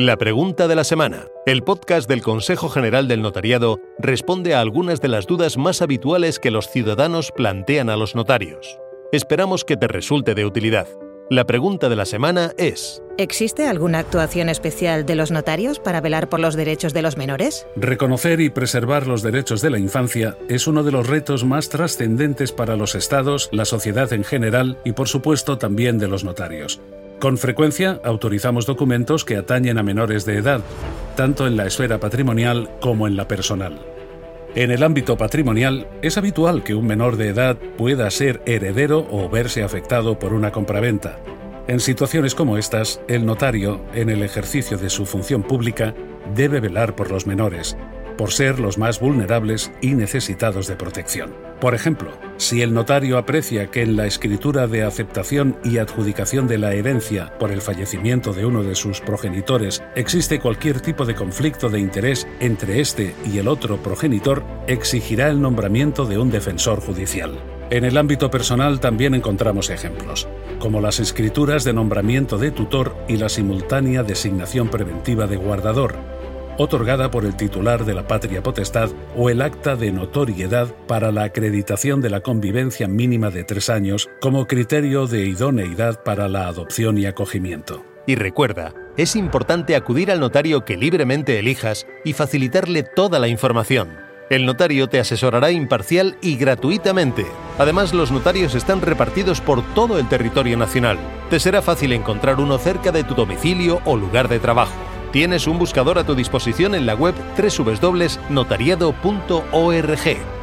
La pregunta de la semana. El podcast del Consejo General del Notariado responde a algunas de las dudas más habituales que los ciudadanos plantean a los notarios. Esperamos que te resulte de utilidad. La pregunta de la semana es... ¿Existe alguna actuación especial de los notarios para velar por los derechos de los menores? Reconocer y preservar los derechos de la infancia es uno de los retos más trascendentes para los estados, la sociedad en general y por supuesto también de los notarios. Con frecuencia autorizamos documentos que atañen a menores de edad, tanto en la esfera patrimonial como en la personal. En el ámbito patrimonial, es habitual que un menor de edad pueda ser heredero o verse afectado por una compraventa. En situaciones como estas, el notario, en el ejercicio de su función pública, debe velar por los menores, por ser los más vulnerables y necesitados de protección. Por ejemplo, si el notario aprecia que en la escritura de aceptación y adjudicación de la herencia por el fallecimiento de uno de sus progenitores existe cualquier tipo de conflicto de interés entre este y el otro progenitor, exigirá el nombramiento de un defensor judicial. En el ámbito personal también encontramos ejemplos, como las escrituras de nombramiento de tutor y la simultánea designación preventiva de guardador, otorgada por el titular de la patria potestad o el acta de notoriedad para la acreditación de la convivencia mínima de tres años como criterio de idoneidad para la adopción y acogimiento. Y recuerda, es importante acudir al notario que libremente elijas y facilitarle toda la información. El notario te asesorará imparcial y gratuitamente. Además, los notarios están repartidos por todo el territorio nacional. Te será fácil encontrar uno cerca de tu domicilio o lugar de trabajo. Tienes un buscador a tu disposición en la web www.notariado.org